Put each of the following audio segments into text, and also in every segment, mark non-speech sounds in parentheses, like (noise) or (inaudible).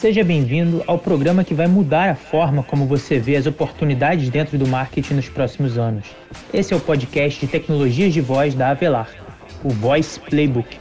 Seja bem-vindo ao programa que vai mudar a forma como você vê as oportunidades dentro do marketing nos próximos anos. Esse é o podcast de tecnologias de voz da Avelar, o Voice Playbook.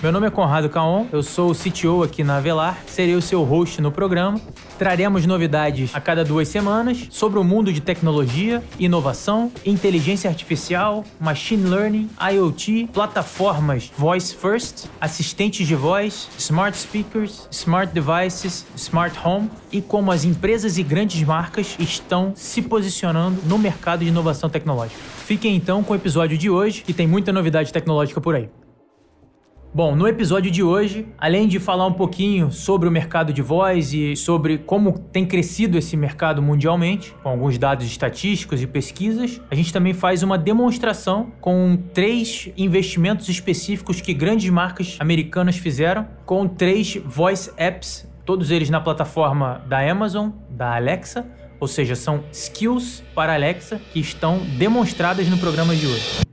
Meu nome é Conrado Caon, eu sou o CTO aqui na Avelar, serei o seu host no programa. Traremos novidades a cada duas semanas sobre o mundo de tecnologia, inovação, inteligência artificial, machine learning, IoT, plataformas voice first, assistentes de voz, smart speakers, smart devices, smart home e como as empresas e grandes marcas estão se posicionando no mercado de inovação tecnológica. Fiquem então com o episódio de hoje, que tem muita novidade tecnológica por aí. Bom, no episódio de hoje, além de falar um pouquinho sobre o mercado de voz e sobre como tem crescido esse mercado mundialmente, com alguns dados estatísticos e pesquisas, a gente também faz uma demonstração com três investimentos específicos que grandes marcas americanas fizeram, com três voice apps, todos eles na plataforma da Amazon, da Alexa, ou seja, são skills para Alexa que estão demonstradas no programa de hoje.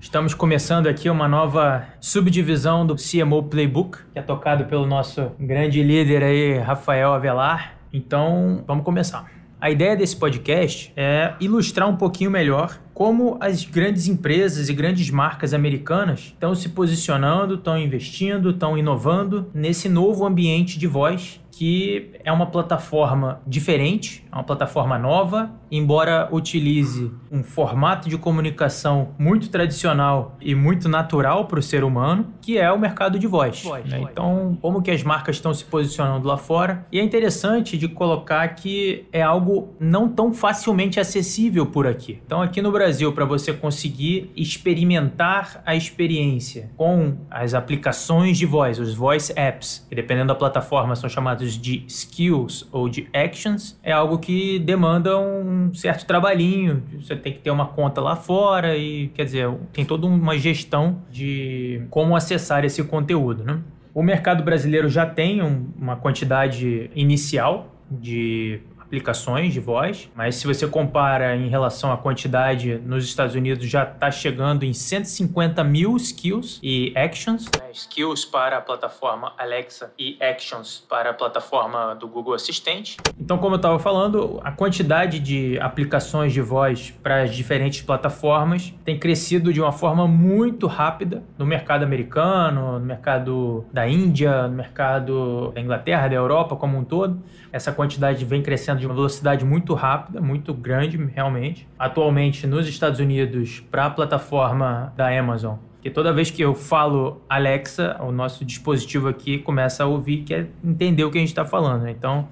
Estamos começando aqui uma nova subdivisão do CMO Playbook, que é tocado pelo nosso grande líder aí, Rafael Avelar. Então, vamos começar. A ideia desse podcast é ilustrar um pouquinho melhor como as grandes empresas e grandes marcas americanas estão se posicionando, estão investindo, estão inovando nesse novo ambiente de voz que é uma plataforma diferente, é uma plataforma nova, embora utilize um formato de comunicação muito tradicional e muito natural para o ser humano, que é o mercado de voz. voz, né? voz. Então, como que as marcas estão se posicionando lá fora? E é interessante de colocar que é algo não tão facilmente acessível por aqui. Então, aqui no Brasil, para você conseguir experimentar a experiência com as aplicações de voz, os voice apps, que dependendo da plataforma são chamados de skills ou de actions é algo que demanda um certo trabalhinho. Você tem que ter uma conta lá fora e, quer dizer, tem toda uma gestão de como acessar esse conteúdo, né? O mercado brasileiro já tem um, uma quantidade inicial de aplicações de voz, mas se você compara em relação à quantidade nos Estados Unidos, já está chegando em 150 mil skills e actions. Né? Skills para a plataforma Alexa e actions para a plataforma do Google Assistente. Então, como eu estava falando, a quantidade de aplicações de voz para as diferentes plataformas tem crescido de uma forma muito rápida no mercado americano, no mercado da Índia, no mercado da Inglaterra, da Europa como um todo. Essa quantidade vem crescendo de uma velocidade muito rápida, muito grande realmente. Atualmente nos Estados Unidos, para a plataforma da Amazon, que toda vez que eu falo Alexa, o nosso dispositivo aqui começa a ouvir, quer entender o que a gente está falando. Então,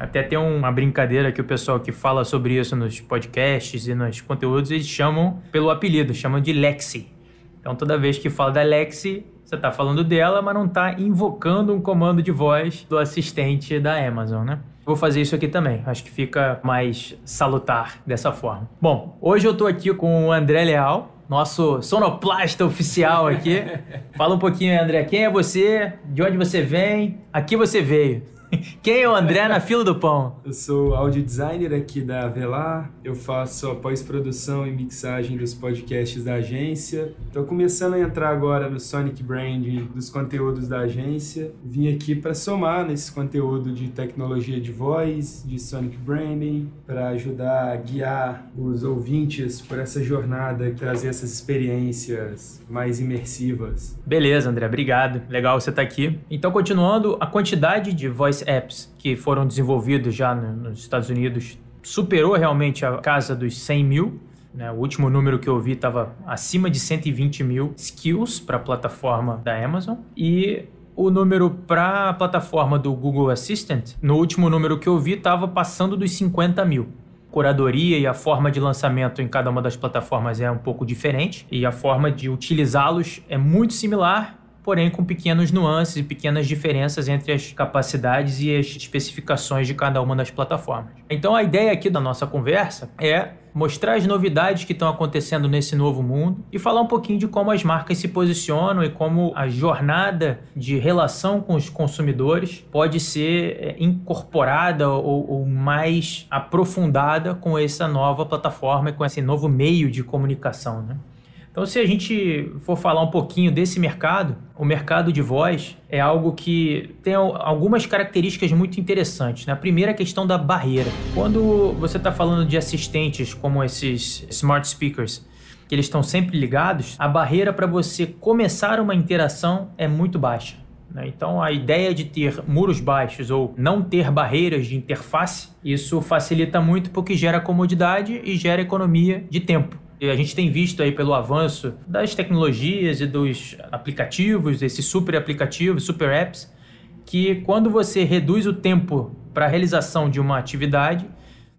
até tem uma brincadeira que o pessoal que fala sobre isso nos podcasts e nos conteúdos, eles chamam pelo apelido, chamam de Lexi. Então, toda vez que fala da Lexi, você está falando dela, mas não está invocando um comando de voz do assistente da Amazon, né? Vou fazer isso aqui também. Acho que fica mais salutar dessa forma. Bom, hoje eu estou aqui com o André Leal, nosso sonoplasta oficial aqui. (laughs) Fala um pouquinho, André, quem é você? De onde você vem? Aqui você veio. (laughs) Quem é o André na fila do pão? Eu sou audio designer aqui da Avelar. Eu faço a pós-produção e mixagem dos podcasts da agência. Estou começando a entrar agora no Sonic Branding dos conteúdos da agência. Vim aqui para somar nesse conteúdo de tecnologia de voz, de Sonic Branding, para ajudar a guiar os ouvintes por essa jornada e trazer essas experiências mais imersivas. Beleza, André, obrigado. Legal você estar tá aqui. Então, continuando, a quantidade de apps que foram desenvolvidos já nos Estados Unidos superou realmente a casa dos 100 mil. Né? O último número que eu vi estava acima de 120 mil skills para a plataforma da Amazon. E o número para a plataforma do Google Assistant, no último número que eu vi, estava passando dos 50 mil curadoria e a forma de lançamento em cada uma das plataformas é um pouco diferente e a forma de utilizá-los é muito similar, porém com pequenos nuances e pequenas diferenças entre as capacidades e as especificações de cada uma das plataformas. Então a ideia aqui da nossa conversa é mostrar as novidades que estão acontecendo nesse novo mundo e falar um pouquinho de como as marcas se posicionam e como a jornada de relação com os consumidores pode ser é, incorporada ou, ou mais aprofundada com essa nova plataforma e com esse novo meio de comunicação. Né? Então, se a gente for falar um pouquinho desse mercado, o mercado de voz é algo que tem algumas características muito interessantes. Né? A primeira é a questão da barreira. Quando você está falando de assistentes como esses smart speakers, que eles estão sempre ligados, a barreira para você começar uma interação é muito baixa. Né? Então, a ideia de ter muros baixos ou não ter barreiras de interface, isso facilita muito porque gera comodidade e gera economia de tempo. E a gente tem visto aí pelo avanço das tecnologias e dos aplicativos, esses super aplicativos, super apps, que quando você reduz o tempo para a realização de uma atividade,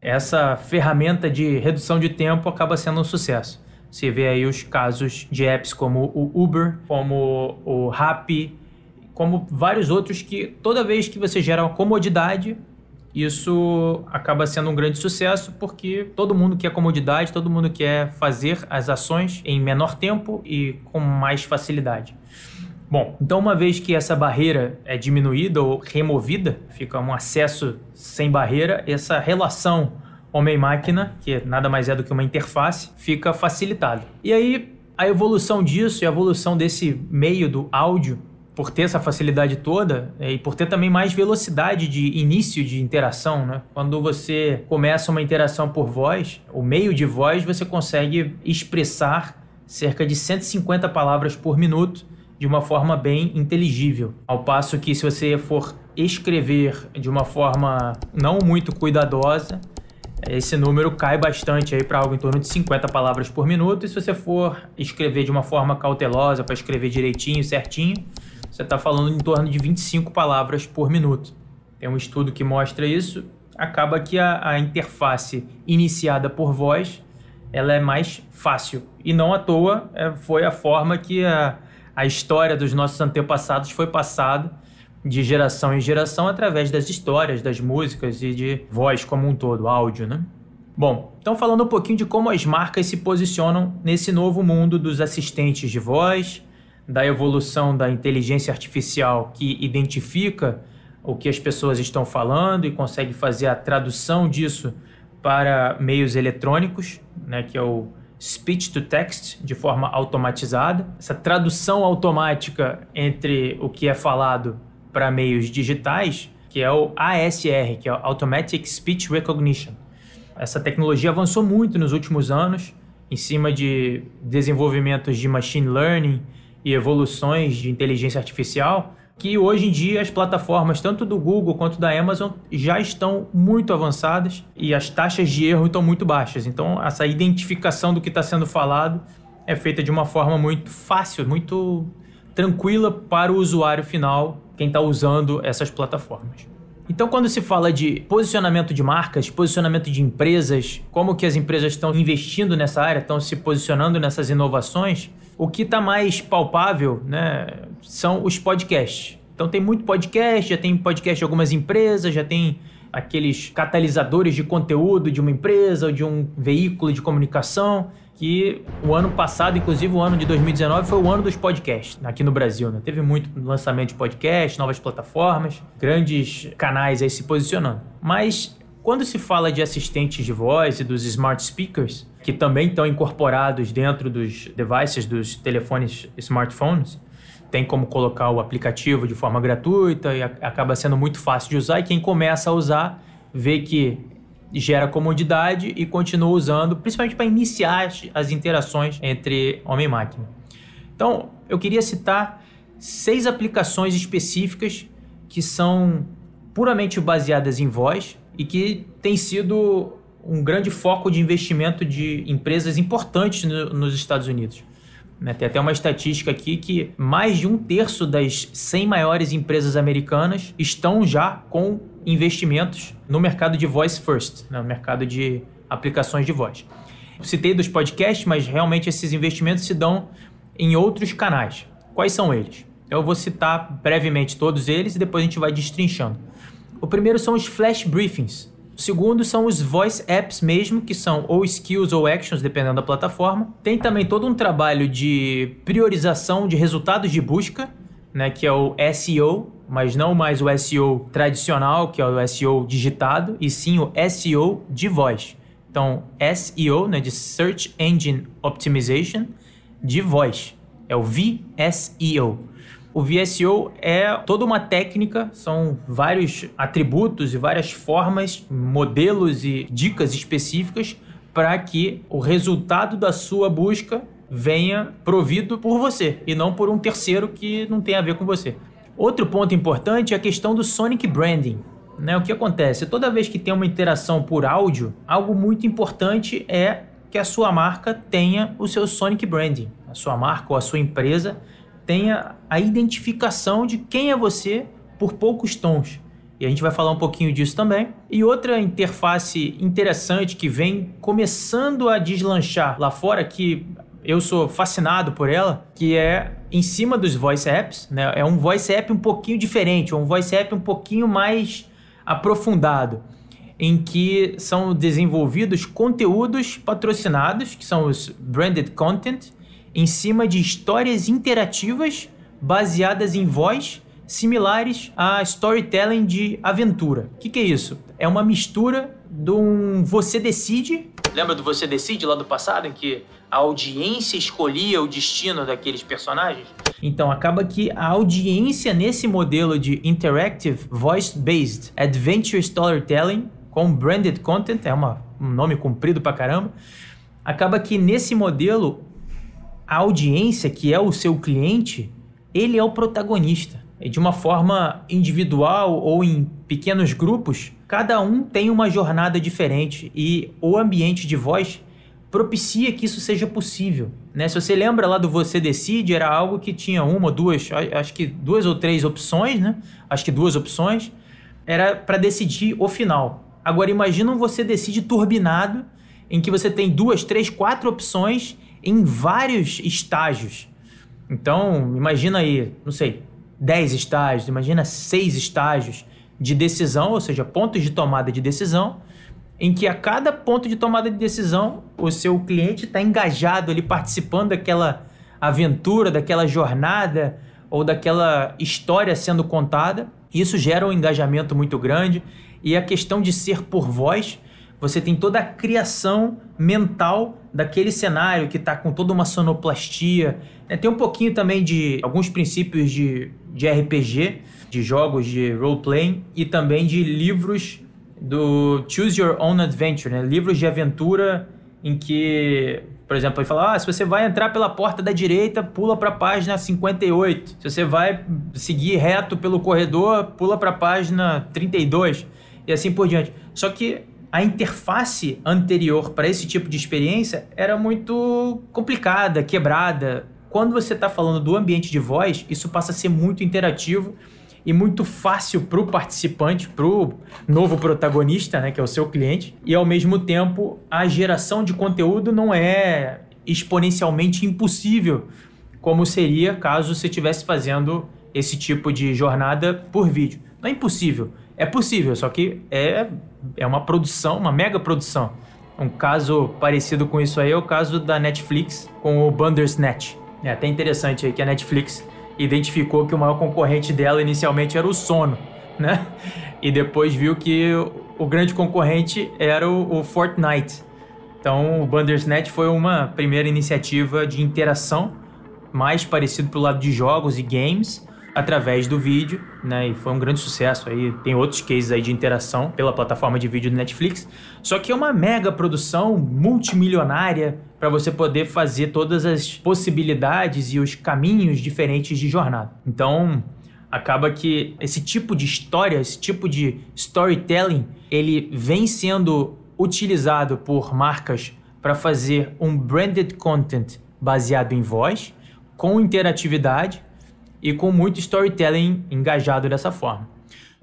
essa ferramenta de redução de tempo acaba sendo um sucesso. Você vê aí os casos de apps como o Uber, como o Rappi, como vários outros que toda vez que você gera uma comodidade, isso acaba sendo um grande sucesso porque todo mundo quer comodidade, todo mundo quer fazer as ações em menor tempo e com mais facilidade. Bom, então uma vez que essa barreira é diminuída ou removida, fica um acesso sem barreira, essa relação homem-máquina, que nada mais é do que uma interface, fica facilitada. E aí a evolução disso e a evolução desse meio do áudio por ter essa facilidade toda é, e por ter também mais velocidade de início de interação, né? Quando você começa uma interação por voz, o meio de voz você consegue expressar cerca de 150 palavras por minuto de uma forma bem inteligível. Ao passo que se você for escrever de uma forma não muito cuidadosa, esse número cai bastante aí para algo em torno de 50 palavras por minuto. E se você for escrever de uma forma cautelosa, para escrever direitinho, certinho, você está falando em torno de 25 palavras por minuto. Tem um estudo que mostra isso. Acaba que a, a interface iniciada por voz ela é mais fácil. E não à toa é, foi a forma que a, a história dos nossos antepassados foi passada de geração em geração através das histórias, das músicas e de voz como um todo, áudio, né? Bom, então falando um pouquinho de como as marcas se posicionam nesse novo mundo dos assistentes de voz, da evolução da inteligência artificial que identifica o que as pessoas estão falando e consegue fazer a tradução disso para meios eletrônicos, né, que é o speech to text de forma automatizada. Essa tradução automática entre o que é falado para meios digitais, que é o ASR, que é Automatic Speech Recognition. Essa tecnologia avançou muito nos últimos anos em cima de desenvolvimentos de machine learning e evoluções de inteligência artificial, que hoje em dia as plataformas, tanto do Google quanto da Amazon, já estão muito avançadas e as taxas de erro estão muito baixas. Então, essa identificação do que está sendo falado é feita de uma forma muito fácil, muito tranquila para o usuário final, quem está usando essas plataformas. Então, quando se fala de posicionamento de marcas, posicionamento de empresas, como que as empresas estão investindo nessa área, estão se posicionando nessas inovações, o que está mais palpável né, são os podcasts. Então tem muito podcast, já tem podcast de algumas empresas, já tem aqueles catalisadores de conteúdo de uma empresa ou de um veículo de comunicação que o ano passado, inclusive o ano de 2019, foi o ano dos podcasts aqui no Brasil. Né? Teve muito lançamento de podcast, novas plataformas, grandes canais aí se posicionando. Mas quando se fala de assistentes de voz e dos smart speakers, que também estão incorporados dentro dos devices, dos telefones smartphones. Tem como colocar o aplicativo de forma gratuita e acaba sendo muito fácil de usar. E quem começa a usar vê que gera comodidade e continua usando, principalmente para iniciar as interações entre homem e máquina. Então, eu queria citar seis aplicações específicas que são puramente baseadas em voz e que têm sido um grande foco de investimento de empresas importantes no, nos Estados Unidos. Né? Tem até uma estatística aqui que mais de um terço das 100 maiores empresas americanas estão já com investimentos no mercado de voice first, né? no mercado de aplicações de voz. Citei dos podcasts, mas realmente esses investimentos se dão em outros canais. Quais são eles? Eu vou citar brevemente todos eles e depois a gente vai destrinchando. O primeiro são os flash briefings, o segundo são os voice apps mesmo, que são ou skills ou actions, dependendo da plataforma. Tem também todo um trabalho de priorização de resultados de busca, né, que é o SEO, mas não mais o SEO tradicional, que é o SEO digitado, e sim o SEO de voz. Então, SEO, né, de Search Engine Optimization, de voz. É o VSEO. O VSEO é toda uma técnica, são vários atributos e várias formas, modelos e dicas específicas para que o resultado da sua busca venha provido por você e não por um terceiro que não tem a ver com você. Outro ponto importante é a questão do Sonic Branding. Né? O que acontece? Toda vez que tem uma interação por áudio, algo muito importante é que a sua marca tenha o seu Sonic Branding. A sua marca ou a sua empresa tenha a identificação de quem é você por poucos tons. E a gente vai falar um pouquinho disso também. E outra interface interessante que vem começando a deslanchar lá fora, que eu sou fascinado por ela, que é em cima dos voice apps, né? É um voice app um pouquinho diferente, um voice app um pouquinho mais aprofundado, em que são desenvolvidos conteúdos patrocinados, que são os branded content, em cima de histórias interativas baseadas em voz, similares a storytelling de aventura. O que, que é isso? É uma mistura de um Você Decide. Lembra do Você Decide lá do passado, em que a audiência escolhia o destino daqueles personagens? Então acaba que a audiência nesse modelo de Interactive Voice-Based Adventure Storytelling com Branded Content, é uma, um nome comprido pra caramba, acaba que nesse modelo a audiência, que é o seu cliente, ele é o protagonista. De uma forma individual ou em pequenos grupos, cada um tem uma jornada diferente e o ambiente de voz propicia que isso seja possível. Né? Se você lembra lá do Você Decide, era algo que tinha uma, duas, acho que duas ou três opções, né? Acho que duas opções. Era para decidir o final. Agora imagina um Você Decide turbinado, em que você tem duas, três, quatro opções em vários estágios. Então, imagina aí, não sei, 10 estágios, imagina seis estágios de decisão, ou seja, pontos de tomada de decisão, em que a cada ponto de tomada de decisão, o seu cliente está engajado ali, participando daquela aventura, daquela jornada ou daquela história sendo contada. Isso gera um engajamento muito grande e a questão de ser por voz você tem toda a criação mental daquele cenário que está com toda uma sonoplastia. Né? Tem um pouquinho também de alguns princípios de, de RPG, de jogos de role-playing e também de livros do Choose Your Own Adventure, né? livros de aventura em que, por exemplo, ele fala: ah, se você vai entrar pela porta da direita, pula para a página 58. Se você vai seguir reto pelo corredor, pula para a página 32 e assim por diante. Só que a interface anterior para esse tipo de experiência era muito complicada, quebrada. Quando você está falando do ambiente de voz, isso passa a ser muito interativo e muito fácil para o participante, para o novo protagonista, né, que é o seu cliente. E ao mesmo tempo, a geração de conteúdo não é exponencialmente impossível, como seria caso você estivesse fazendo esse tipo de jornada por vídeo. Não é impossível, é possível, só que é, é uma produção, uma mega produção. Um caso parecido com isso aí é o caso da Netflix com o Bandersnatch. É até interessante aí que a Netflix identificou que o maior concorrente dela inicialmente era o sono, né? E depois viu que o grande concorrente era o, o Fortnite. Então, o Bandersnatch foi uma primeira iniciativa de interação mais parecido pro lado de jogos e games, através do vídeo, né? E foi um grande sucesso aí. Tem outros cases aí de interação pela plataforma de vídeo do Netflix. Só que é uma mega produção multimilionária para você poder fazer todas as possibilidades e os caminhos diferentes de jornada. Então, acaba que esse tipo de história, esse tipo de storytelling, ele vem sendo utilizado por marcas para fazer um branded content baseado em voz, com interatividade e com muito storytelling engajado dessa forma.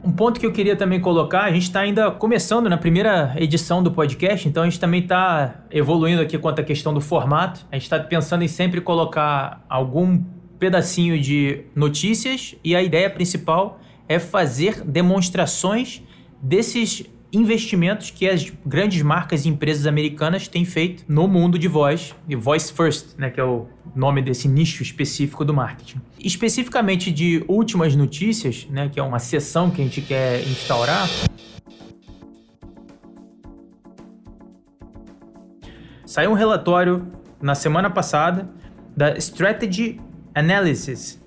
Um ponto que eu queria também colocar, a gente está ainda começando na primeira edição do podcast, então a gente também está evoluindo aqui quanto à questão do formato. A gente está pensando em sempre colocar algum pedacinho de notícias e a ideia principal é fazer demonstrações desses investimentos que as grandes marcas e empresas americanas têm feito no mundo de voz, e Voice First, né, que é o nome desse nicho específico do marketing. Especificamente de últimas notícias, né, que é uma sessão que a gente quer instaurar, saiu um relatório na semana passada da Strategy Analysis,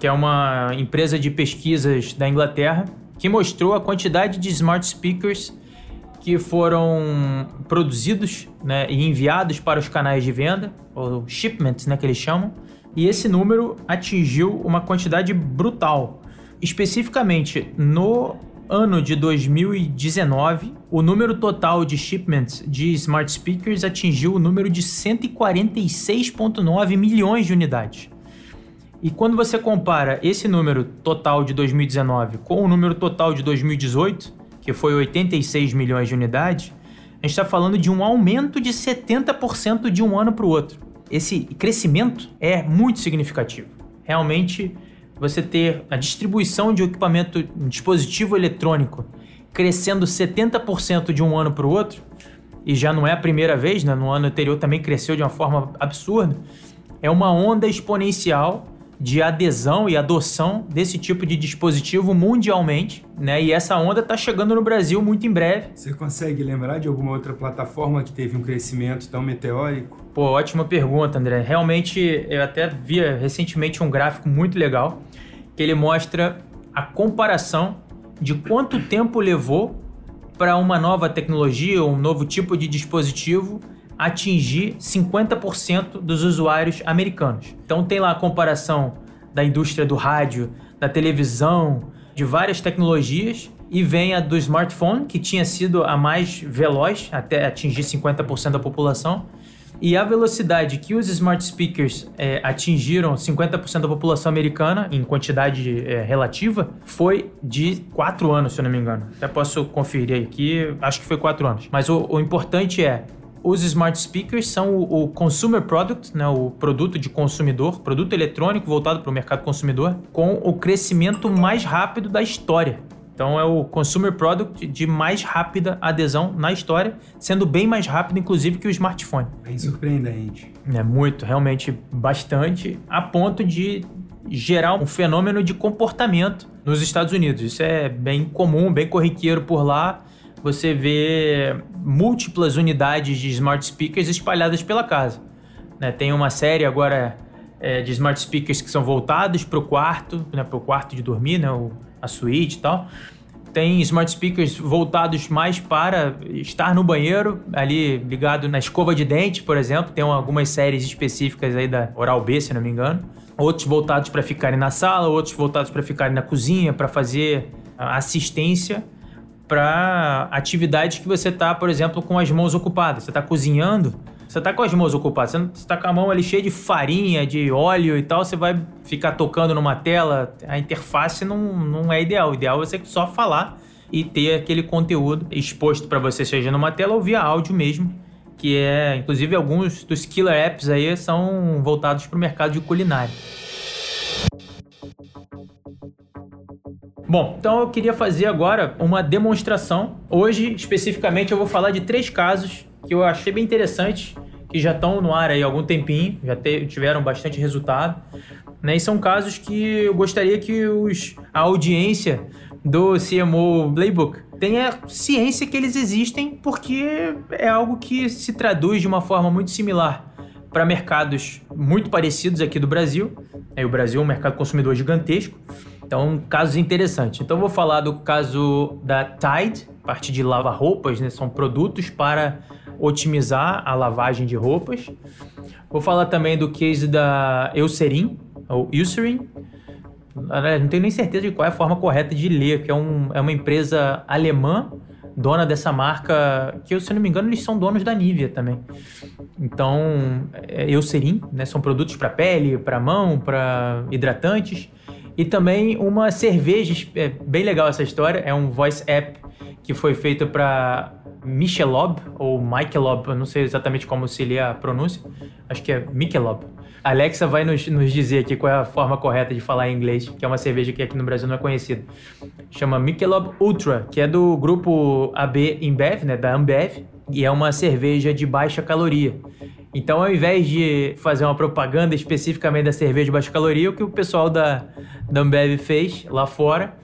que é uma empresa de pesquisas da Inglaterra, que mostrou a quantidade de smart speakers que foram produzidos né, e enviados para os canais de venda, ou shipments, né, que eles chamam, e esse número atingiu uma quantidade brutal. Especificamente no ano de 2019, o número total de shipments de smart speakers atingiu o número de 146,9 milhões de unidades. E quando você compara esse número total de 2019 com o número total de 2018, que foi 86 milhões de unidades, a gente está falando de um aumento de 70% de um ano para o outro. Esse crescimento é muito significativo. Realmente, você ter a distribuição de equipamento, dispositivo eletrônico, crescendo 70% de um ano para o outro, e já não é a primeira vez, né? no ano anterior também cresceu de uma forma absurda, é uma onda exponencial de adesão e adoção desse tipo de dispositivo mundialmente, né? E essa onda está chegando no Brasil muito em breve. Você consegue lembrar de alguma outra plataforma que teve um crescimento tão meteórico? Pô, ótima pergunta, André. Realmente, eu até via recentemente um gráfico muito legal que ele mostra a comparação de quanto tempo levou para uma nova tecnologia ou um novo tipo de dispositivo atingir 50% dos usuários americanos. Então tem lá a comparação da indústria do rádio, da televisão, de várias tecnologias e vem a do smartphone, que tinha sido a mais veloz até atingir 50% da população. E a velocidade que os smart speakers é, atingiram 50% da população americana em quantidade é, relativa foi de 4 anos, se eu não me engano. Até posso conferir aqui, acho que foi 4 anos. Mas o, o importante é, os smart speakers são o, o, consumer product, né, o produto de consumidor, produto eletrônico voltado para o mercado consumidor, com o crescimento mais rápido da história. Então é o consumer product de mais rápida adesão na história, sendo bem mais rápido, inclusive, que o smartphone. Bem surpreendente. É muito, realmente bastante, a ponto de gerar um fenômeno de comportamento nos Estados Unidos. Isso é bem comum, bem corriqueiro por lá você vê múltiplas unidades de smart speakers espalhadas pela casa. Né? Tem uma série agora é, de smart speakers que são voltados para o quarto, né, para o quarto de dormir, né, o, a suíte e tal. Tem smart speakers voltados mais para estar no banheiro, ali ligado na escova de dente, por exemplo. Tem algumas séries específicas aí da Oral-B, se não me engano. Outros voltados para ficarem na sala, outros voltados para ficarem na cozinha, para fazer assistência para atividades que você tá, por exemplo, com as mãos ocupadas. Você está cozinhando, você está com as mãos ocupadas, você está com a mão ali cheia de farinha, de óleo e tal, você vai ficar tocando numa tela, a interface não, não é ideal. O ideal é você só falar e ter aquele conteúdo exposto para você, seja numa tela ou via áudio mesmo, que é, inclusive, alguns dos killer apps aí são voltados para o mercado de culinária. Bom, então eu queria fazer agora uma demonstração. Hoje, especificamente, eu vou falar de três casos que eu achei bem interessantes, que já estão no ar aí há algum tempinho, já tiveram bastante resultado. Né? E são casos que eu gostaria que os, a audiência do CMO Playbook tenha ciência que eles existem, porque é algo que se traduz de uma forma muito similar para mercados muito parecidos aqui do Brasil. É, o Brasil é um mercado consumidor gigantesco. Então, casos interessantes. Então, vou falar do caso da Tide, parte de lavar roupas, né? São produtos para otimizar a lavagem de roupas. Vou falar também do case da Eucerin, ou Eucerin. Não tenho nem certeza de qual é a forma correta de ler, que é, um, é uma empresa alemã, dona dessa marca, que se eu não me engano eles são donos da Nivea também. Então, é Eucerin, né? São produtos para pele, para mão, para hidratantes. E também uma cerveja, é bem legal essa história, é um voice app que foi feito para Michelob ou Michelob, eu não sei exatamente como se lê a pronúncia, acho que é Michelob. Alexa vai nos, nos, dizer aqui qual é a forma correta de falar em inglês, que é uma cerveja que aqui no Brasil não é conhecida. Chama Michelob Ultra, que é do grupo AB InBev, né, da Ambev, e é uma cerveja de baixa caloria. Então, ao invés de fazer uma propaganda especificamente da cerveja de baixa caloria, o que o pessoal da, da Ambev fez lá fora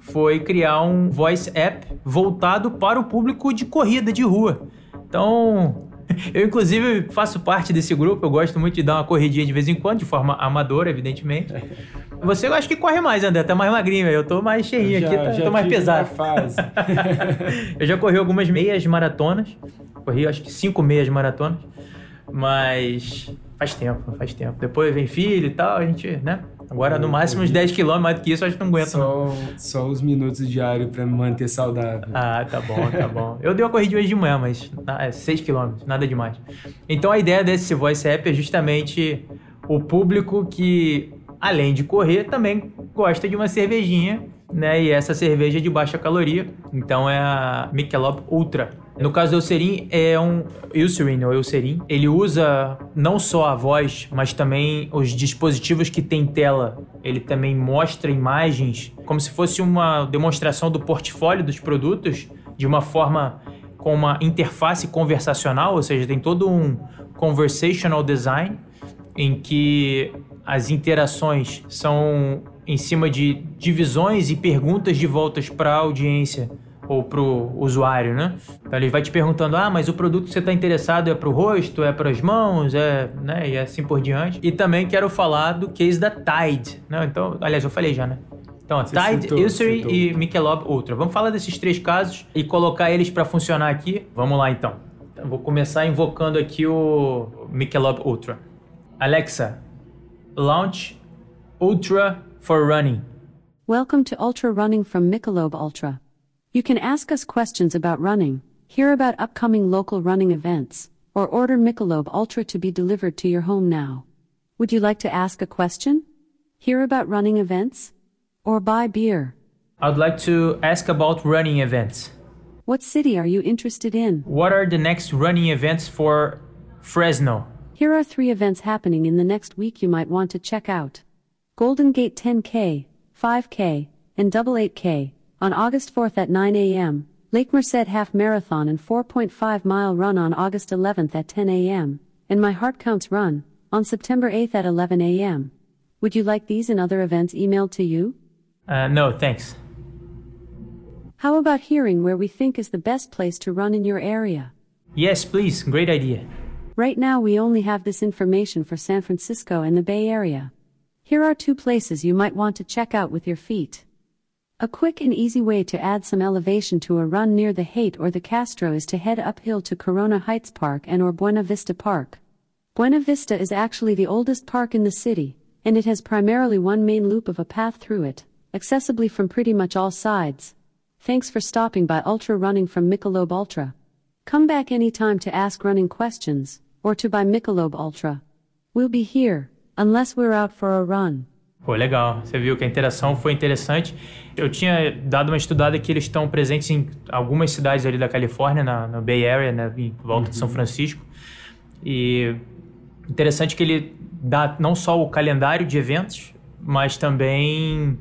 foi criar um voice app voltado para o público de corrida de rua. Então, (laughs) Eu, inclusive, faço parte desse grupo. Eu gosto muito de dar uma corridinha de vez em quando, de forma amadora, evidentemente. (laughs) Você eu acho que corre mais, André. Tá mais magrinho. Eu tô mais cheinho já, aqui, tá, tô mais pesado. Fase. (laughs) eu já corri algumas meias maratonas. Corri, acho que cinco meias maratonas. Mas faz tempo, faz tempo. Depois vem filho e tal, a gente, né? Agora, no máximo, uns 10 km, mais do que isso, acho que não aguento. Só, não. só os minutos diários para me manter saudável. Ah, tá bom, tá bom. Eu dei uma corrida hoje de manhã, mas é 6 km, nada demais. Então, a ideia desse Voice App é justamente o público que, além de correr, também gosta de uma cervejinha, né? E essa cerveja é de baixa caloria. Então, é a Michelob Ultra. No caso do Eucerin, é um Eucerin ou Eucerin. Ele usa não só a voz, mas também os dispositivos que tem tela. Ele também mostra imagens como se fosse uma demonstração do portfólio dos produtos de uma forma com uma interface conversacional, ou seja, tem todo um conversational design em que as interações são em cima de divisões e perguntas de voltas para a audiência ou pro usuário, né? Então ele vai te perguntando: "Ah, mas o produto que você está interessado é para o rosto, é para as mãos, é, né, e assim por diante". E também quero falar do case da Tide, né? Então, aliás, eu falei já, né? Então, Você Tide, Eucerin e Michelob Ultra. Vamos falar desses três casos e colocar eles para funcionar aqui. Vamos lá então. então. Vou começar invocando aqui o Michelob Ultra. Alexa, launch Ultra for Running. Welcome to Ultra Running from Michelob Ultra. You can ask us questions about running, hear about upcoming local running events, or order Michelob Ultra to be delivered to your home now. Would you like to ask a question? Hear about running events? Or buy beer? I'd like to ask about running events. What city are you interested in? What are the next running events for Fresno? Here are three events happening in the next week you might want to check out Golden Gate 10K, 5K, and Double 8K on August 4th at 9 a.m., Lake Merced Half Marathon and 4.5 mile run on August 11th at 10 a.m., and My Heart Counts Run on September 8th at 11 a.m. Would you like these and other events emailed to you? Uh, no, thanks. How about hearing where we think is the best place to run in your area? Yes, please. Great idea. Right now, we only have this information for San Francisco and the Bay Area. Here are two places you might want to check out with your feet. A quick and easy way to add some elevation to a run near the Haight or the Castro is to head uphill to Corona Heights Park and or Buena Vista Park. Buena Vista is actually the oldest park in the city, and it has primarily one main loop of a path through it, accessibly from pretty much all sides. Thanks for stopping by Ultra Running from Michelob Ultra. Come back anytime to ask running questions, or to buy Michelob Ultra. We'll be here, unless we're out for a run. Pô, legal. Você viu que a interação foi interessante. Eu tinha dado uma estudada que eles estão presentes em algumas cidades ali da Califórnia, na, na Bay Area, né, em volta uhum. de São uhum. Francisco. E interessante que ele dá não só o calendário de eventos, mas também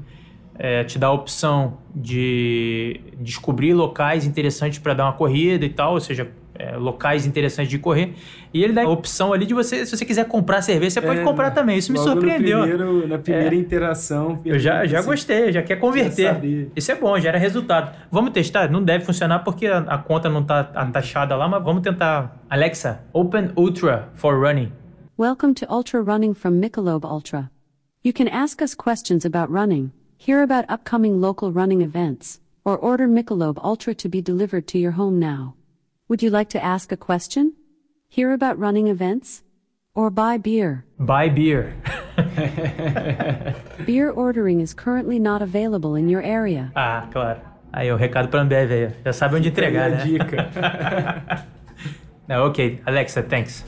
é, te dá a opção de descobrir locais interessantes para dar uma corrida e tal, ou seja, é, locais interessantes de correr. E ele dá a opção ali de você, se você quiser comprar cerveja, você pode é, comprar também. Isso me surpreendeu. Primeiro, na primeira é. interação. Eu já, já gostei, já quer converter. Isso é bom, gera resultado. Vamos testar? Não deve funcionar porque a, a conta não está taxada lá, mas vamos tentar. Alexa, open Ultra for running. Welcome to Ultra Running from Michelob Ultra. You can ask us questions about running, hear about upcoming local running events, or order Michelob Ultra to be delivered to your home now. Would you like to ask a question? Hear about running events? Or buy beer? Buy beer. (laughs) beer ordering is currently not available in your area. Ah, claro. Aí, o recado para Ambev aí. Já sabe onde entregar, né? dica. (laughs) Não, ok. Alexa, thanks.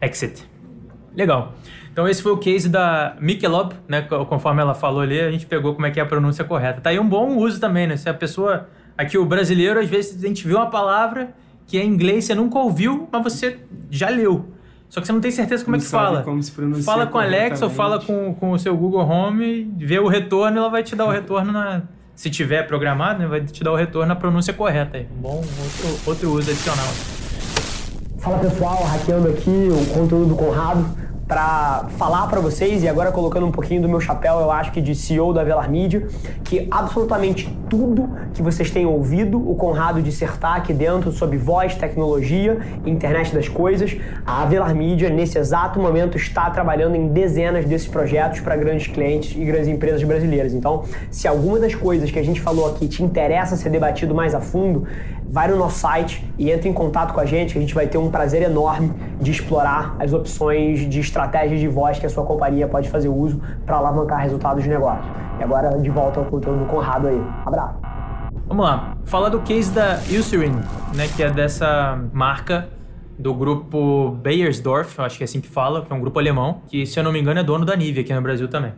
Exit. Legal. Então esse foi o case da Michelob, né? Conforme ela falou ali, a gente pegou como é que é a pronúncia correta. Tá aí um bom uso também, né? Se a pessoa... Aqui o brasileiro, às vezes, a gente vê uma palavra que é inglês, você nunca ouviu, mas você já leu. Só que você não tem certeza como não é que fala. Como se pronuncia fala com a Alexa ou fala com, com o seu Google Home, vê o retorno, ela vai te dar o retorno na. Se tiver programado, né, vai te dar o retorno na pronúncia correta. Aí. Bom, outro, outro uso adicional. Fala pessoal, hackeando aqui o conteúdo do Conrado. Para falar para vocês e agora colocando um pouquinho do meu chapéu, eu acho que de CEO da Velar Media, que absolutamente tudo que vocês têm ouvido o Conrado dissertar aqui dentro sobre voz, tecnologia, internet das coisas, a Velar Media nesse exato momento está trabalhando em dezenas desses projetos para grandes clientes e grandes empresas brasileiras. Então, se alguma das coisas que a gente falou aqui te interessa ser debatido mais a fundo, vai no nosso site e entre em contato com a gente, que a gente vai ter um prazer enorme de explorar as opções de estratégias de voz que a sua companhia pode fazer uso para alavancar resultados de negócio. E agora, de volta ao conteúdo do Conrado aí. Abraço. Vamos lá. Falar do case da Eucerin, né, que é dessa marca do grupo Bayersdorf, acho que é assim que fala, que é um grupo alemão, que, se eu não me engano, é dono da Nivea aqui no Brasil também.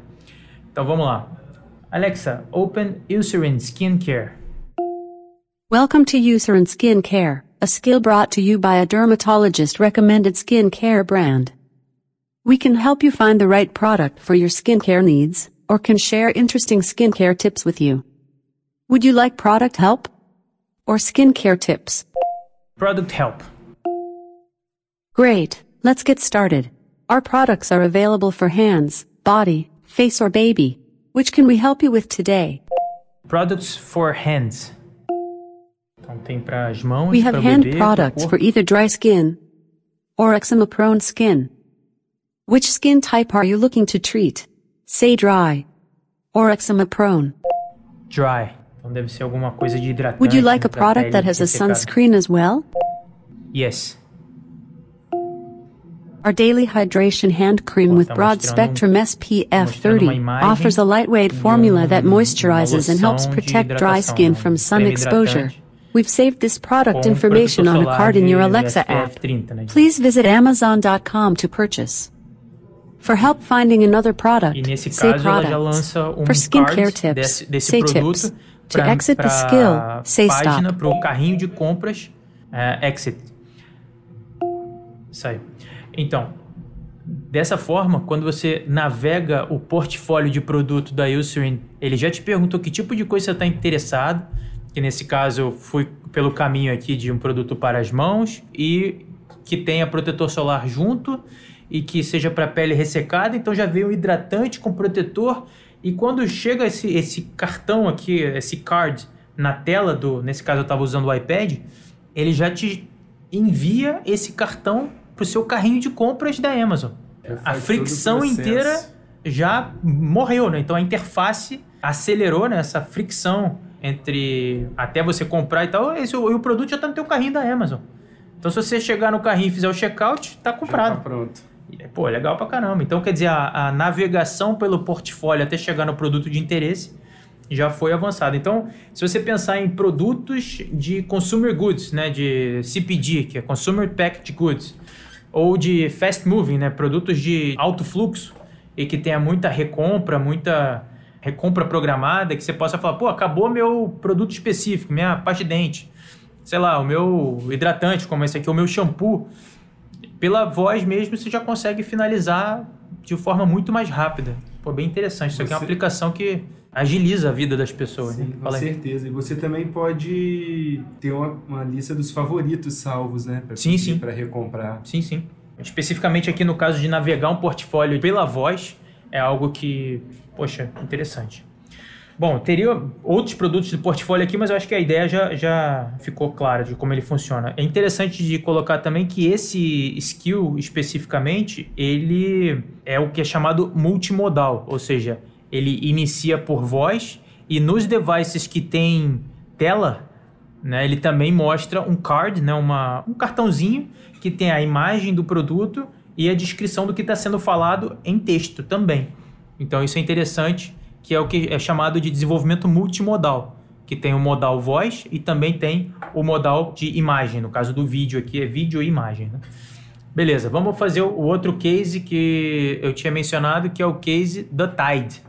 Então, vamos lá. Alexa, open Eucerin Skincare. Welcome to Eucerin Skin Care, a skill brought to you by a dermatologist recommended skin care brand. We can help you find the right product for your skincare needs, or can share interesting skincare tips with you. Would you like product help? Or skincare tips? Product help. Great, let's get started. Our products are available for hands, body, face, or baby. Which can we help you with today? Products for hands. We have hand products for either dry skin or eczema prone skin. Which skin type are you looking to treat? Say dry or eczema prone. dry. Então deve ser alguma coisa de hidratante. Would you like a product that has a sunscreen as well? Yes. Our daily hydration hand cream with broad spectrum SPF 30 offers a lightweight formula um- that moisturizes and helps protect dry skin um from sun exposure. We've saved this product information on a card in your Alexa app. 30, né? Please visit Amazon.com to purchase. For help finding another product, say products. um For skincare tips, desse, say tips. To exit the skill, say página, stop. para o carrinho de compras é, exit. Isso aí. Então, dessa forma, quando você navega o portfólio de produto da Eucerin, ele já te perguntou que tipo de coisa você está interessado, que nesse caso eu fui pelo caminho aqui de um produto para as mãos e que tenha protetor solar junto e que seja para pele ressecada, então já veio um hidratante com protetor e quando chega esse, esse cartão aqui, esse card na tela do, nesse caso eu estava usando o iPad, ele já te envia esse cartão pro seu carrinho de compras da Amazon. Já A o fricção inteira já morreu, né? Então a interface acelerou né, essa fricção entre até você comprar e tal, esse, e o produto já tá no teu carrinho da Amazon. Então se você chegar no carrinho e fizer o checkout, tá Já comprado. tá pronto. Pô, legal pra caramba. Então, quer dizer, a, a navegação pelo portfólio até chegar no produto de interesse já foi avançada. Então, se você pensar em produtos de consumer goods, né, de CPG, que é Consumer Packaged Goods, ou de fast moving, né, produtos de alto fluxo e que tenha muita recompra, muita recompra programada, que você possa falar, pô, acabou meu produto específico, minha pasta de dente, sei lá, o meu hidratante, como esse aqui, o meu shampoo pela voz mesmo você já consegue finalizar de forma muito mais rápida. Pô, bem interessante. Isso aqui é uma aplicação que agiliza a vida das pessoas. Sim, né? com certeza. E você também pode ter uma, uma lista dos favoritos salvos, né? Pra Sim, sim. Pra recomprar. Sim, sim. Especificamente aqui no caso de navegar um portfólio pela voz, é algo que, poxa, interessante. Bom, teria outros produtos do portfólio aqui, mas eu acho que a ideia já, já ficou clara de como ele funciona. É interessante de colocar também que esse skill especificamente, ele é o que é chamado multimodal, ou seja, ele inicia por voz e nos devices que tem tela, né, ele também mostra um card, né, uma, um cartãozinho que tem a imagem do produto e a descrição do que está sendo falado em texto também. Então isso é interessante, que é o que é chamado de desenvolvimento multimodal, que tem o modal voz e também tem o modal de imagem. No caso do vídeo aqui é vídeo e imagem. Né? Beleza, vamos fazer o outro case que eu tinha mencionado, que é o case da Tide,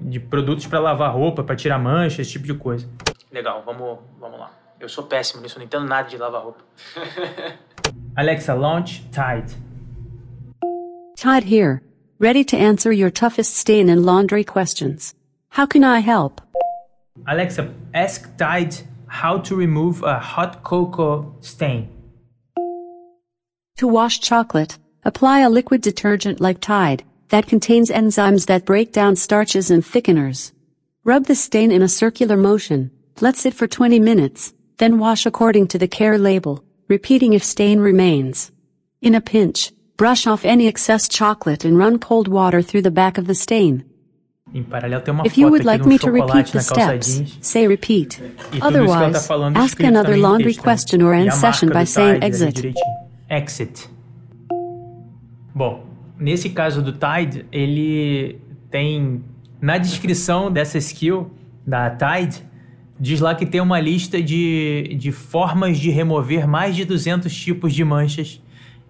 de produtos para lavar roupa, para tirar mancha, esse tipo de coisa. Legal, vamos, vamos lá. Eu sou péssimo nisso, não entendo nada de lavar roupa. (laughs) Alexa, launch Tide. Tide here, ready to answer your toughest stain and laundry questions. How can I help? Alexa, ask Tide how to remove a hot cocoa stain. To wash chocolate, Apply a liquid detergent like Tide that contains enzymes that break down starches and thickeners. Rub the stain in a circular motion, let sit for 20 minutes, then wash according to the care label, repeating if stain remains. In a pinch, brush off any excess chocolate and run cold water through the back of the stain. Em paralelo tem uma If you would like me to repeat the steps, jeans. say repeat. Tá Otherwise, falando ask another laundry texto, question or end session by saying Tide exit. Exit. Bom, nesse caso do Tide, ele tem na descrição dessa skill da Tide, diz lá que tem uma lista de, de formas de remover mais de 200 tipos de manchas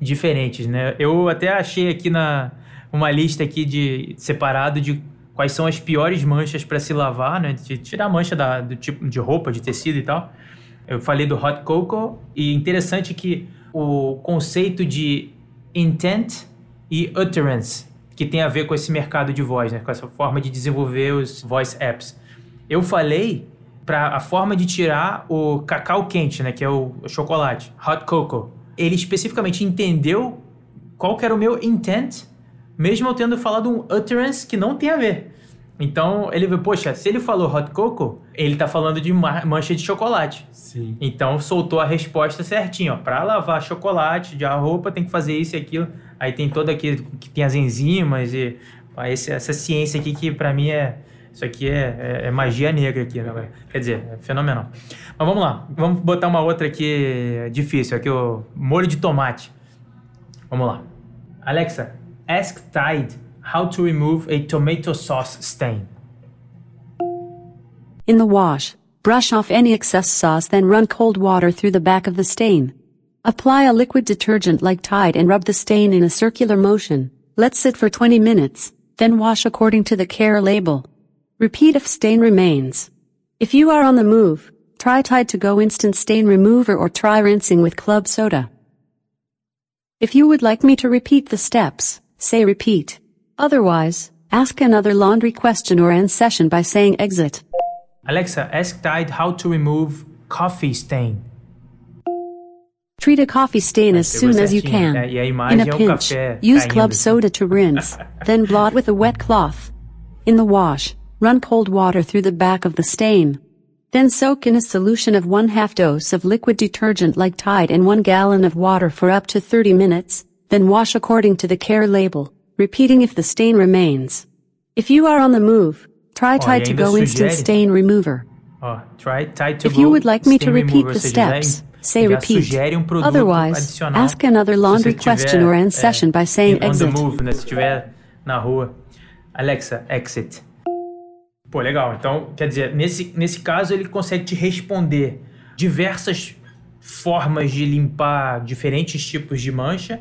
diferentes, né? Eu até achei aqui na uma lista aqui de separado de quais são as piores manchas para se lavar, né? De tirar mancha da, do tipo de roupa, de tecido e tal. Eu falei do hot cocoa e interessante que o conceito de intent e utterance, que tem a ver com esse mercado de voz, né? Com essa forma de desenvolver os voice apps. Eu falei para a forma de tirar o cacau quente, né? Que é o chocolate, hot cocoa. Ele especificamente entendeu qual que era o meu intent, mesmo eu tendo falado um utterance que não tem a ver. Então ele viu, poxa, se ele falou hot cocoa, ele tá falando de ma- mancha de chocolate. Sim. Então soltou a resposta certinho, ó. Para lavar chocolate de roupa tem que fazer isso e aquilo. Aí tem todo aquele que tem as enzimas e ó, essa ciência aqui que para mim é isso aqui é, é- é magia negra aqui, né? Quer dizer, é fenomenal. Mas vamos lá, vamos botar uma outra aqui difícil, aqui o molho de tomate. Vamos lá. Alexa, ask Tide how to remove a tomato sauce stain. In the wash, brush off any excess sauce then run cold water through the back of the stain. Apply a liquid detergent like Tide and rub the stain in a circular motion. Let sit for 20 minutes, then wash according to the care label. Repeat if stain remains. If you are on the move, try Tide to Go Instant Stain Remover or try rinsing with club soda. If you would like me to repeat the steps, say repeat. Otherwise, ask another laundry question or end session by saying exit. Alexa, ask Tide how to remove coffee stain. Treat a coffee stain as soon as you can. In a pinch, use club soda to rinse, then blot with a wet cloth. In the wash, run cold water through the back of the stain. Then soak in a solution of one half dose of liquid detergent like Tide in one gallon of water for up to 30 minutes, then wash according to the care label, repeating if the stain remains. If you are on the move, try e Tide to Go Instant Stain Remover. Ó, try Tide to If you would like me to repeat the steps, say repeat. Otherwise, ask another laundry question or end é, session by saying on the exit. move, né? Se estiver na rua. Alexa, exit. Pô, legal. Então, quer dizer, nesse, nesse caso ele consegue te responder diversas formas de limpar diferentes tipos de mancha,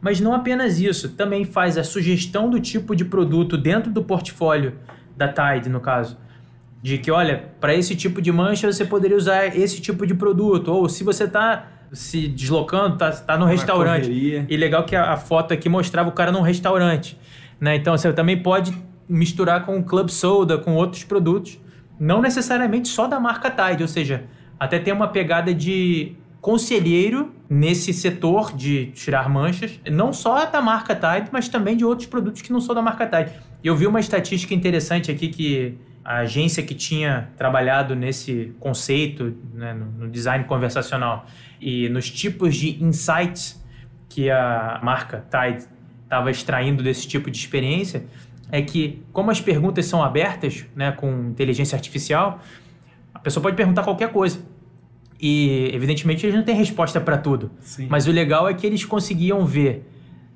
mas não apenas isso, também faz a sugestão do tipo de produto dentro do portfólio da Tide, no caso. De que, olha, para esse tipo de mancha você poderia usar esse tipo de produto. Ou se você tá se deslocando, tá, tá no restaurante. correria. E legal que a, a foto aqui mostrava o cara num restaurante. Né? Então você também pode misturar com club soda, com outros produtos. Não necessariamente só da marca Tide, ou seja, até tem uma pegada de conselheiro nesse setor de tirar manchas, não só da marca Tide, mas também de outros produtos que não são da marca Tide. Eu vi uma estatística interessante aqui que a agência que tinha trabalhado nesse conceito, né, no design conversacional e nos tipos de insights que a marca Tide estava extraindo desse tipo de experiência, é que como as perguntas são abertas, né, com inteligência artificial, a pessoa pode perguntar qualquer coisa. E, evidentemente, eles não têm resposta para tudo. Sim. Mas o legal é que eles conseguiam ver,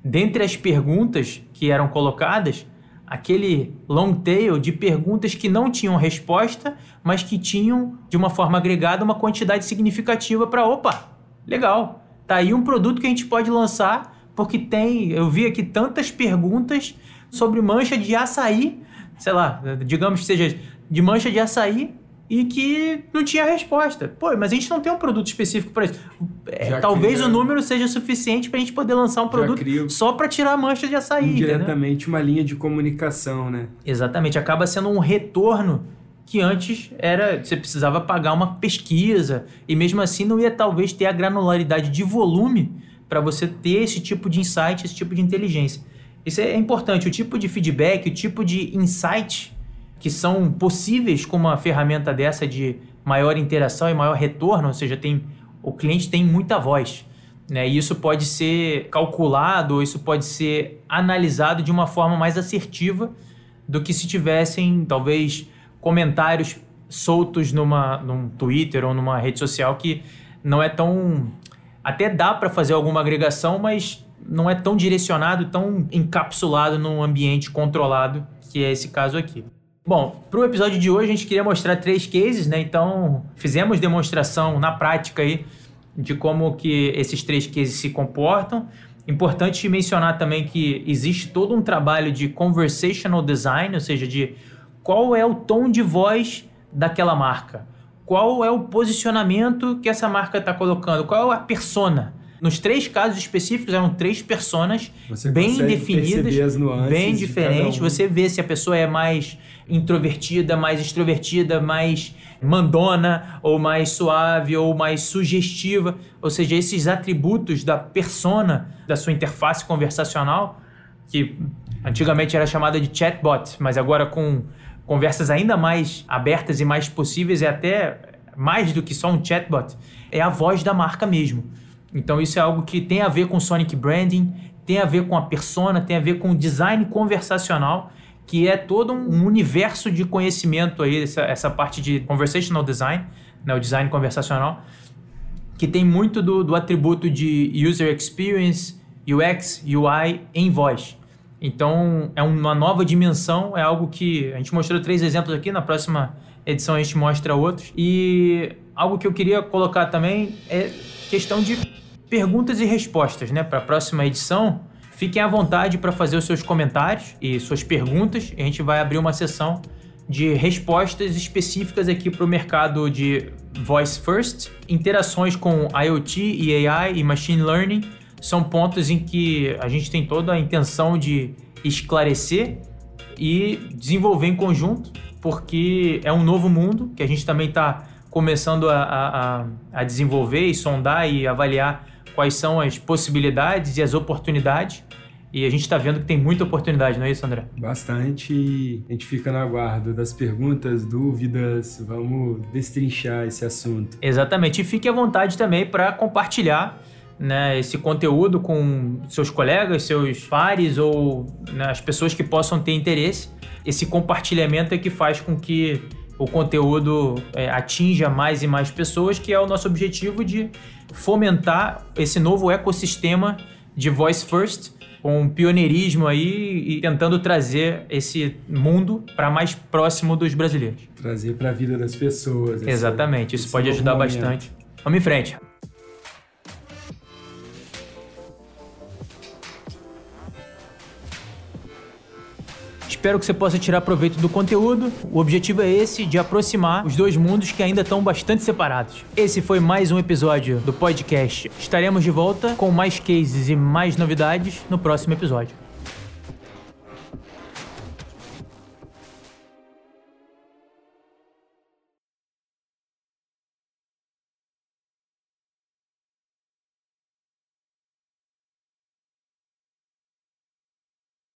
dentre as perguntas que eram colocadas, aquele long tail de perguntas que não tinham resposta, mas que tinham, de uma forma agregada, uma quantidade significativa para, opa, legal, tá aí um produto que a gente pode lançar, porque tem, eu vi aqui tantas perguntas sobre mancha de açaí, sei lá, digamos que seja de mancha de açaí, e que não tinha resposta. Pô, mas a gente não tem um produto específico para isso. É, talvez cria- o número seja suficiente para a gente poder lançar um produto cria- só para tirar a mancha de açaí. entendeu? Indiretamente uma linha de comunicação, né? Exatamente, acaba sendo um retorno que antes era você precisava pagar uma pesquisa e mesmo assim não ia talvez ter a granularidade de volume para você ter esse tipo de insight, esse tipo de inteligência. Isso é importante, o tipo de feedback, o tipo de insight que são possíveis com uma ferramenta dessa de maior interação e maior retorno, ou seja, tem, o cliente tem muita voz. Né? E isso pode ser calculado, isso pode ser analisado de uma forma mais assertiva do que se tivessem, talvez, comentários soltos numa, num Twitter ou numa rede social que não é tão. Até dá para fazer alguma agregação, mas não é tão direcionado, tão encapsulado num ambiente controlado, que é esse caso aqui. Bom, para o episódio de hoje a gente queria mostrar três cases, né? Então fizemos demonstração na prática aí de como que esses três cases se comportam. Importante mencionar também que existe todo um trabalho de conversational design, ou seja, de qual é o tom de voz daquela marca, qual é o posicionamento que essa marca está colocando, qual é a persona. Nos três casos específicos eram três personas Você bem definidas, bem diferentes. um. Você vê se a pessoa é mais introvertida, mais extrovertida, mais mandona, ou mais suave, ou mais sugestiva. Ou seja, esses atributos da persona da sua interface conversacional, que antigamente era chamada de chatbot, mas agora com conversas ainda mais abertas e mais possíveis, é até mais do que só um chatbot, é a voz da marca mesmo. Então isso é algo que tem a ver com Sonic Branding, tem a ver com a persona, tem a ver com o design conversacional, que é todo um universo de conhecimento aí, essa, essa parte de conversational design, né, o design conversacional, que tem muito do, do atributo de user experience, UX, UI em voz. Então é uma nova dimensão, é algo que a gente mostrou três exemplos aqui, na próxima edição a gente mostra outros. E algo que eu queria colocar também é questão de perguntas e respostas, né? Para a próxima edição, fiquem à vontade para fazer os seus comentários e suas perguntas. A gente vai abrir uma sessão de respostas específicas aqui para o mercado de Voice First. Interações com IoT e AI e Machine Learning são pontos em que a gente tem toda a intenção de esclarecer e desenvolver em conjunto, porque é um novo mundo que a gente também está começando a, a, a desenvolver e sondar e avaliar quais são as possibilidades e as oportunidades. E a gente está vendo que tem muita oportunidade, não é isso, André? Bastante. A gente fica no aguardo das perguntas, dúvidas. Vamos destrinchar esse assunto. Exatamente. E fique à vontade também para compartilhar né, esse conteúdo com seus colegas, seus pares ou né, as pessoas que possam ter interesse. Esse compartilhamento é que faz com que o conteúdo é, atinja mais e mais pessoas, que é o nosso objetivo de fomentar esse novo ecossistema de Voice First, com pioneirismo aí e tentando trazer esse mundo para mais próximo dos brasileiros. Trazer para a vida das pessoas. esse- Exatamente, isso esse pode ajudar momento. bastante. Vamos em frente. Espero que você possa tirar proveito do conteúdo. O objetivo é esse, de aproximar os dois mundos que ainda estão bastante separados. Esse foi mais um episódio do podcast. Estaremos de volta com mais cases e mais novidades no próximo episódio.